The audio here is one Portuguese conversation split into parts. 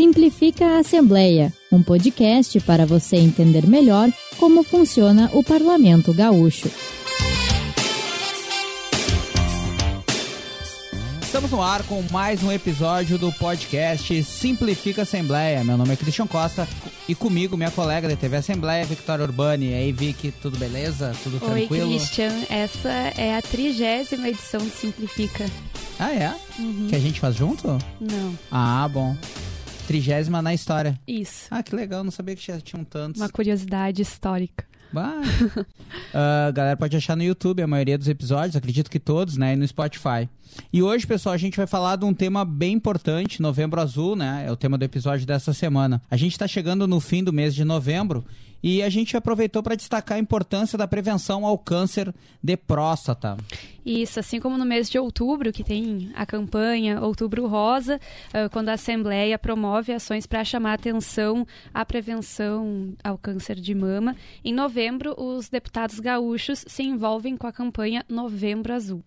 Simplifica a Assembleia, um podcast para você entender melhor como funciona o Parlamento Gaúcho. Estamos no ar com mais um episódio do podcast Simplifica a Assembleia. Meu nome é Christian Costa e comigo minha colega da TV Assembleia, Victoria Urbani. E aí, Vic, tudo beleza? Tudo Oi, tranquilo? Christian. Essa é a trigésima edição de Simplifica. Ah, é? Uhum. Que a gente faz junto? Não, Ah, bom. Trigésima na história. isso. Ah, que legal, não sabia que já tinham tantos. Uma curiosidade histórica. Bah. Ah, galera pode achar no YouTube a maioria dos episódios, acredito que todos, né? E no Spotify. E hoje, pessoal, a gente vai falar de um tema bem importante, Novembro Azul, né? É o tema do episódio dessa semana. A gente está chegando no fim do mês de novembro e a gente aproveitou para destacar a importância da prevenção ao câncer de próstata. Isso, assim como no mês de outubro, que tem a campanha Outubro Rosa, ah, quando a Assembleia promove ações para chamar atenção à prevenção ao câncer de mama, em novembro os deputados gaúchos se envolvem com a campanha Novembro Azul.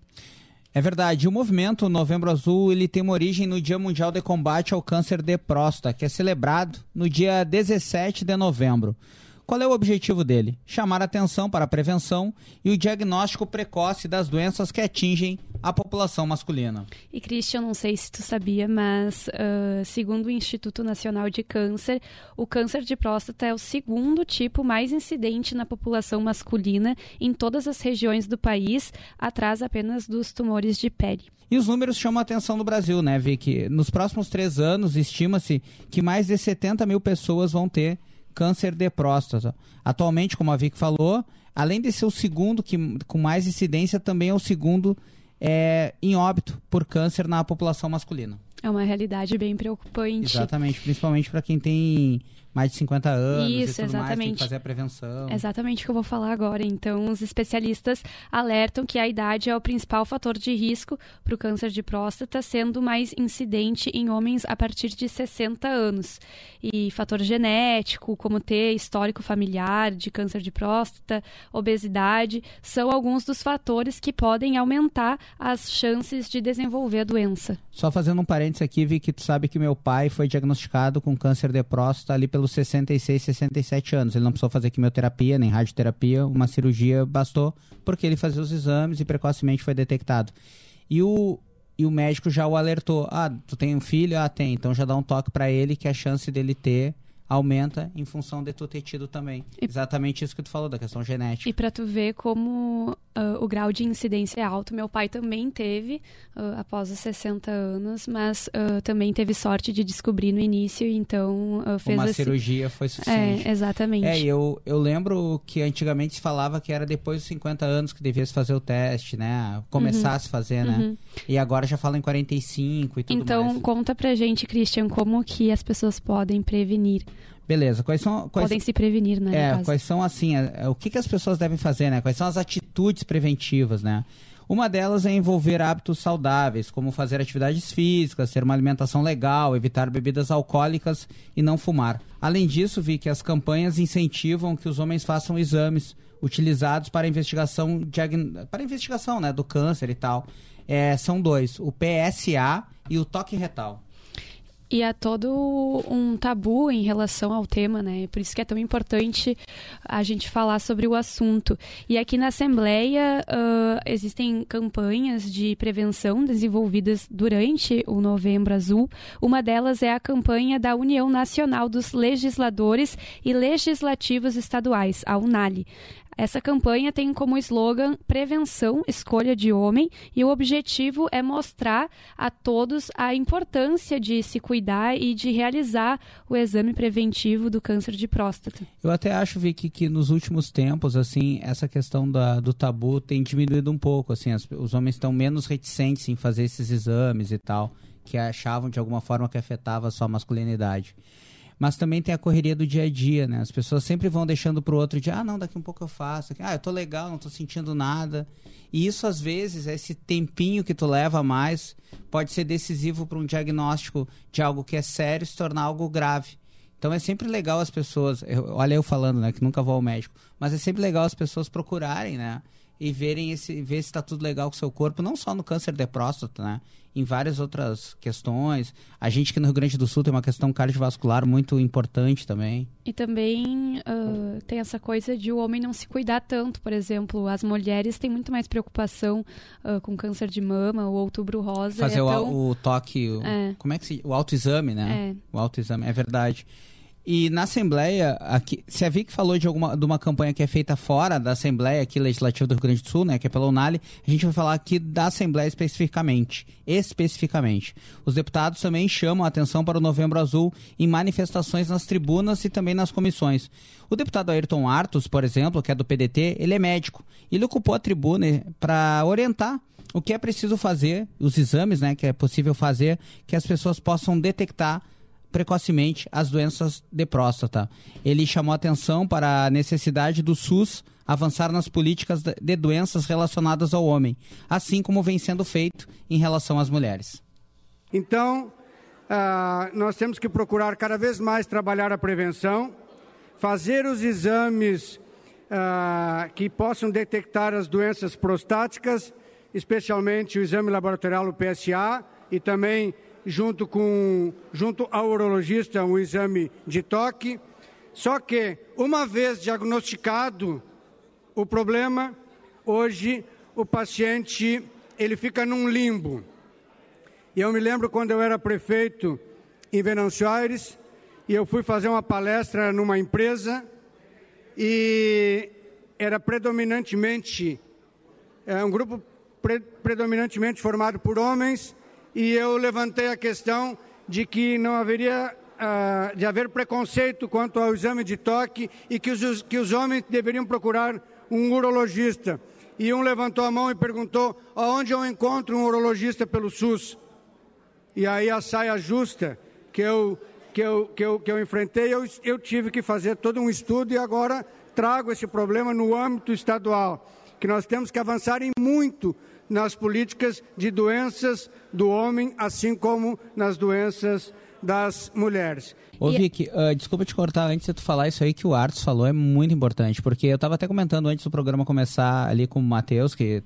É verdade, o movimento Novembro Azul ele tem uma origem no Dia Mundial de Combate ao Câncer de Próstata, que é celebrado no dia 17 de novembro. Qual é o objetivo dele? Chamar atenção para a prevenção e o diagnóstico precoce das doenças que atingem a população masculina. E Christian, não sei se tu sabia, mas ah, segundo o Instituto Nacional de Câncer, o câncer de próstata é o segundo tipo mais incidente na população masculina em todas as regiões do país, atrás apenas dos tumores de pele. E os números chamam a atenção do Brasil, né, Vicky? Nos próximos três anos, estima-se que mais de 70 mil pessoas vão ter câncer de próstata. Atualmente, como a Vicky falou, além de ser o segundo que, com mais incidência, também é o segundo é, em óbito por câncer na população masculina. É uma realidade bem preocupante. Exatamente, principalmente para quem tem mais de 50 anos Isso, e tudo mais, tem que exatamente. fazer a prevenção. Exatamente o que eu vou falar agora. Então, os especialistas alertam que a idade é o principal fator de risco para o câncer de próstata, sendo mais incidente em homens a partir de 60 anos. E fator genético, como ter histórico familiar de câncer de próstata, obesidade, são alguns dos fatores que podem aumentar as chances de desenvolver a doença. Só fazendo um parênteses aqui, vi que tu sabe que meu pai foi diagnosticado com câncer de próstata ali pelos 66, 67 anos. Ele não precisou fazer quimioterapia, nem radioterapia, uma cirurgia bastou, porque ele fazia os exames e precocemente foi detectado. E o, e o médico já o alertou: ah, tu tem um filho? Ah, tem. Então já dá um toque para ele que a chance dele ter aumenta em função de tu ter tido também. E- Exatamente isso que tu falou, da questão genética. E para tu ver como ah, o grau de incidência é alto, meu pai também teve ah, após os 60 anos, mas ah, também teve sorte de descobrir no início, então fez Uma esse... cirurgia foi suficiente. É, exatamente. É, eu, eu lembro que antigamente se falava que era depois dos 50 anos que devia se fazer o teste, né? Começar a se fazer, né? Uhum. E agora já fala em 45 e tudo Então, mais. conta pra gente, Christian, como que as pessoas podem prevenir. Beleza, quais são... Quais, podem se prevenir, né, é, quais são, assim, é, é, o que, que as pessoas devem fazer, né? Quais são as atitudes preventivas, né? Uma delas é envolver hábitos saudáveis, como fazer atividades físicas, ter uma alimentação legal, evitar bebidas alcoólicas e não fumar. Além disso, vi que as campanhas incentivam que os homens façam exames utilizados para investigação, diagn- para investigação né, do câncer e tal. É, são dois, o PSA e o toque retal. E há todo um tabu em relação ao tema, né? Por isso que é tão importante a gente falar sobre o assunto. E aqui na Assembleia ah, existem campanhas de prevenção desenvolvidas durante o Novembro Azul. Uma delas é a campanha da União Nacional dos Legisladores e Legislativos Estaduais, a UNALI. Essa campanha tem como slogan Prevenção, Escolha de Homem, e o objetivo é mostrar a todos a importância de se cuidar e de realizar o exame preventivo do câncer de próstata. Eu até acho, Vicky, que nos últimos tempos, assim, essa questão da, do tabu tem diminuído um pouco, assim, as- os homens estão menos reticentes em fazer esses exames e tal, que achavam de alguma forma que afetava a sua masculinidade. Mas também tem a correria do dia a dia, né? As pessoas sempre vão deixando pro outro de, ah, não, daqui um pouco eu faço. Ah, eu tô legal, não tô sentindo nada. E isso, às vezes, esse tempinho que tu leva mais, pode ser decisivo para um diagnóstico de algo que é sério se tornar algo grave. Então é sempre legal as pessoas, eu- olha eu falando, né, que nunca vou ao médico, mas é sempre legal as pessoas procurarem, né, e verem esse, ver se está tudo legal com o seu corpo, não só no câncer de próstata, né? Em várias outras questões. A gente aqui no Rio Grande do Sul tem uma questão cardiovascular muito importante também. E também uh, tem essa coisa de o homem não se cuidar tanto. Por exemplo, as mulheres têm muito mais preocupação uh, com câncer de mama, o outubro rosa. Fazer o, tão... o, toque, o, é. como é que se O autoexame, né? É. O autoexame, é verdade. E na Assembleia, aqui, se a Vic falou de, alguma, de uma campanha que é feita fora da Assembleia aqui Legislativa do Rio Grande do Sul, né, que é pela Unali, a gente vai falar aqui da Assembleia especificamente. Especificamente. Os deputados também chamam a atenção para o Novembro Azul em manifestações nas tribunas e também nas comissões. O deputado Ayrton Artos, por exemplo, que é do PDT, ele é médico. Ele ocupou a tribuna para orientar o que é preciso fazer, os exames né, que é possível fazer, que as pessoas possam detectar precocemente as doenças de próstata. Ele chamou atenção para a necessidade do SUS avançar nas políticas de doenças relacionadas ao homem, assim como vem sendo feito em relação às mulheres. Então, uh, nós temos que procurar cada vez mais trabalhar a prevenção, fazer os exames uh, que possam detectar as doenças prostáticas, especialmente o exame laboratorial, o PSA, e também junto, com, junto ao urologista, um exame de toque. Só que, uma vez diagnosticado o problema, hoje o paciente ele fica num limbo. E eu me lembro quando eu era prefeito em Venâncio Aires, e eu fui fazer uma palestra numa empresa, e era predominantemente, é, um grupo pre, predominantemente formado por homens, e eu levantei a questão de que não haveria uh, de haver preconceito quanto ao exame de toque e que os, que os homens deveriam procurar um urologista. E um levantou a mão e perguntou: aonde eu encontro um urologista pelo SUS? E aí a saia justa que eu, que eu, que eu, que eu enfrentei, eu, eu tive que fazer todo um estudo e agora trago esse problema no âmbito estadual, que nós temos que avançar em muito nas políticas de doenças do homem, assim como nas doenças das mulheres. Ô Vicky, uh, desculpa te cortar antes de tu falar isso aí que o Artos falou, é muito importante, porque eu estava até comentando antes do programa começar ali com o Matheus, que,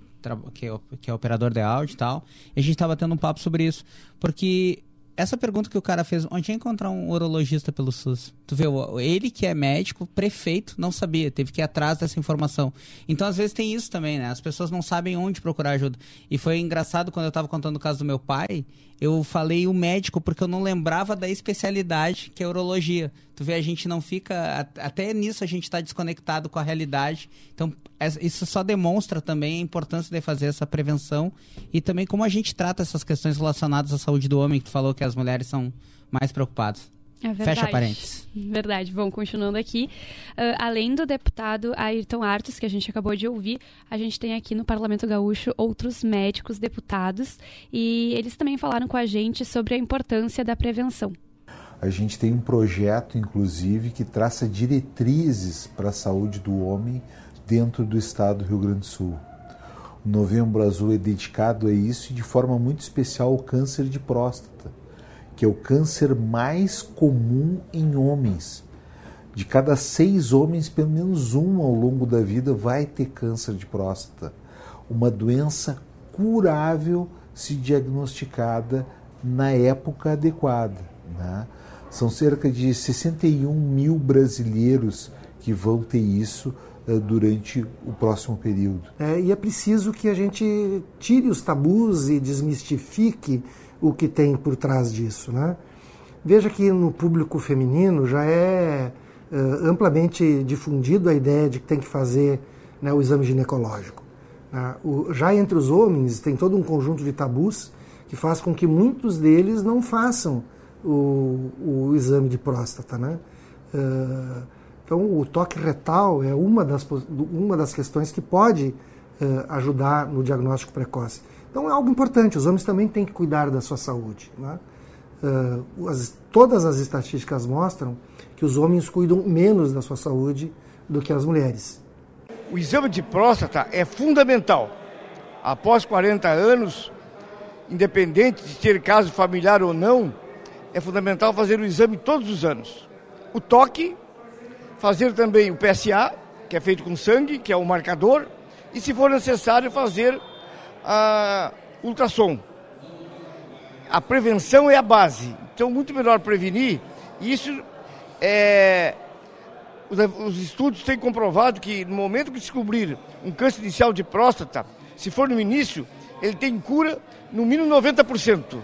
que, é, que é operador de áudio e tal, e a gente estava tendo um papo sobre isso, porque essa pergunta que o cara fez, onde ia encontrar um urologista pelo SUS? Tu vê, ele que é médico, prefeito, não sabia, teve que ir atrás dessa informação. Então, às vezes tem isso também, né? As pessoas não sabem onde procurar ajuda. E foi engraçado quando eu estava contando o caso do meu pai, eu falei o médico porque eu não lembrava da especialidade que é urologia. Tu vê, a gente não fica. Até nisso a gente está desconectado com a realidade. Então, isso só demonstra também a importância de fazer essa prevenção e também como a gente trata essas questões relacionadas à saúde do homem, que tu falou que as mulheres são mais preocupadas. É Fecha parênteses. Verdade. Bom, continuando aqui. Uh, além do deputado Ayrton Artos, que a gente acabou de ouvir, a gente tem aqui no Parlamento Gaúcho outros médicos deputados e eles também falaram com a gente sobre a importância da prevenção. A gente tem um projeto, inclusive, que traça diretrizes para a saúde do homem dentro do estado do Rio Grande do Sul. O Novembro Azul é dedicado a isso e de forma muito especial ao câncer de próstata que é o câncer mais comum em homens. De cada seis homens, pelo menos um ao longo da vida vai ter câncer de próstata. Uma doença curável se diagnosticada na época adequada. Né? São cerca de 61 mil brasileiros que vão ter isso uh, durante o próximo período. É, e é preciso que a gente tire os tabus e desmistifique o que tem por trás disso. Né? Veja que no público feminino já é uh, amplamente difundido a ideia de que tem que fazer né, o exame ginecológico. Né? O, já entre os homens tem todo um conjunto de tabus que faz com que muitos deles não façam o, o exame de próstata. Né? Uh, então, o toque retal é uma das, uma das questões que pode uh, ajudar no diagnóstico precoce. Então é algo importante, os homens também têm que cuidar da sua saúde. Né? Uh, as, todas as estatísticas mostram que os homens cuidam menos da sua saúde do que as mulheres. O exame de próstata é fundamental. Após 40 anos, independente de ter caso familiar ou não, é fundamental fazer o exame todos os anos. O toque, fazer também o PSA, que é feito com sangue, que é o marcador, e, se for necessário, fazer a ultrassom. A prevenção é a base. Então, muito melhor prevenir. Isso é. Os estudos têm comprovado que no momento que descobrir um câncer inicial de próstata, se for no início, ele tem cura no mínimo 90%.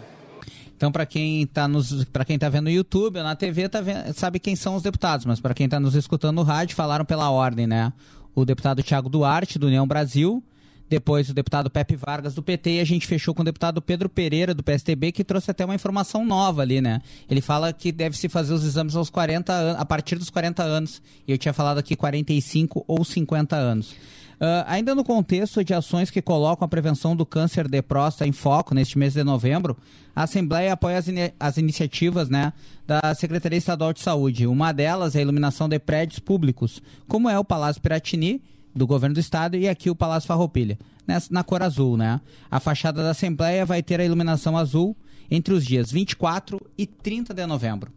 Então, para quem está nos, para quem tá vendo no YouTube ou na TV, tá vendo, sabe quem são os deputados, mas para quem está nos escutando no rádio, falaram pela ordem, né? O deputado Tiago Duarte, do União Brasil, depois o deputado Pepe Vargas do PT e a gente fechou com o deputado Pedro Pereira do PSTB que trouxe até uma informação nova ali, né? Ele fala que deve se fazer os exames aos 40 anos, a partir dos 40 anos. E eu tinha falado aqui 45 ou 50 anos. Uh, ainda no contexto de ações que colocam a prevenção do câncer de próstata em foco neste mês de novembro, a Assembleia apoia as, in as, iniciativas né, da Secretaria Estadual de Saúde. Uma delas é a iluminação de prédios públicos, como é o Palácio Piratini, do governo do estado e aqui o Palácio Farroupilha, nessa, na cor azul, né? A fachada da Assembleia vai ter a iluminação azul entre os dias 24 e 30 de novembro.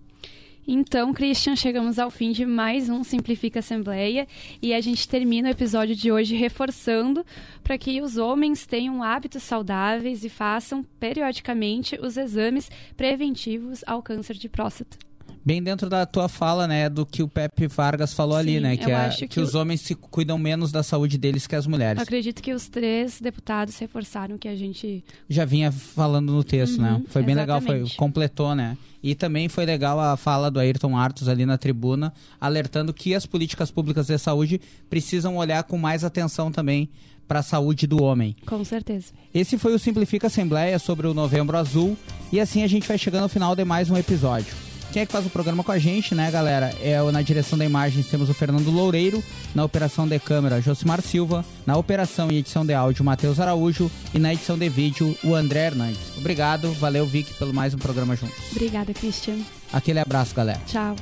Então, Christian, chegamos ao fim de mais um Simplifica Assembleia e a gente termina o episódio de hoje reforçando para que os homens tenham hábitos saudáveis e façam periodicamente os exames preventivos ao câncer de próstata bem dentro da tua fala, né, do que o Pepe Vargas falou Sim, ali, né, que, a, que, que os homens se cuidam menos da saúde deles que as mulheres. Acredito que os três deputados reforçaram que a gente já vinha falando no texto, né? uhum, né? Foi bem exatamente. legal, foi completou, né? E também foi legal a fala do Ayrton Artos ali na tribuna, alertando que as políticas públicas de saúde precisam olhar com mais atenção também para a saúde do homem. Com certeza. Esse foi o Simplifica Assembleia sobre o Novembro Azul e assim a gente vai chegando ao final de mais um episódio. Quem é que faz o programa com a gente, né, galera? É na direção da imagem temos o Fernando Loureiro, na operação de câmera, Josimar Silva, na operação e edição de áudio, Matheus Araújo e na edição de vídeo, o André Hernandes. Obrigado, valeu, Vic, pelo mais um programa juntos. Obrigada, Christian. Aquele abraço, galera. Tchau.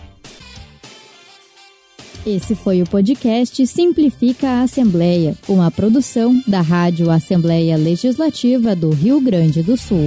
Esse foi o podcast Simplifica a Assembleia, uma produção da Rádio Assembleia Legislativa do Rio Grande do Sul.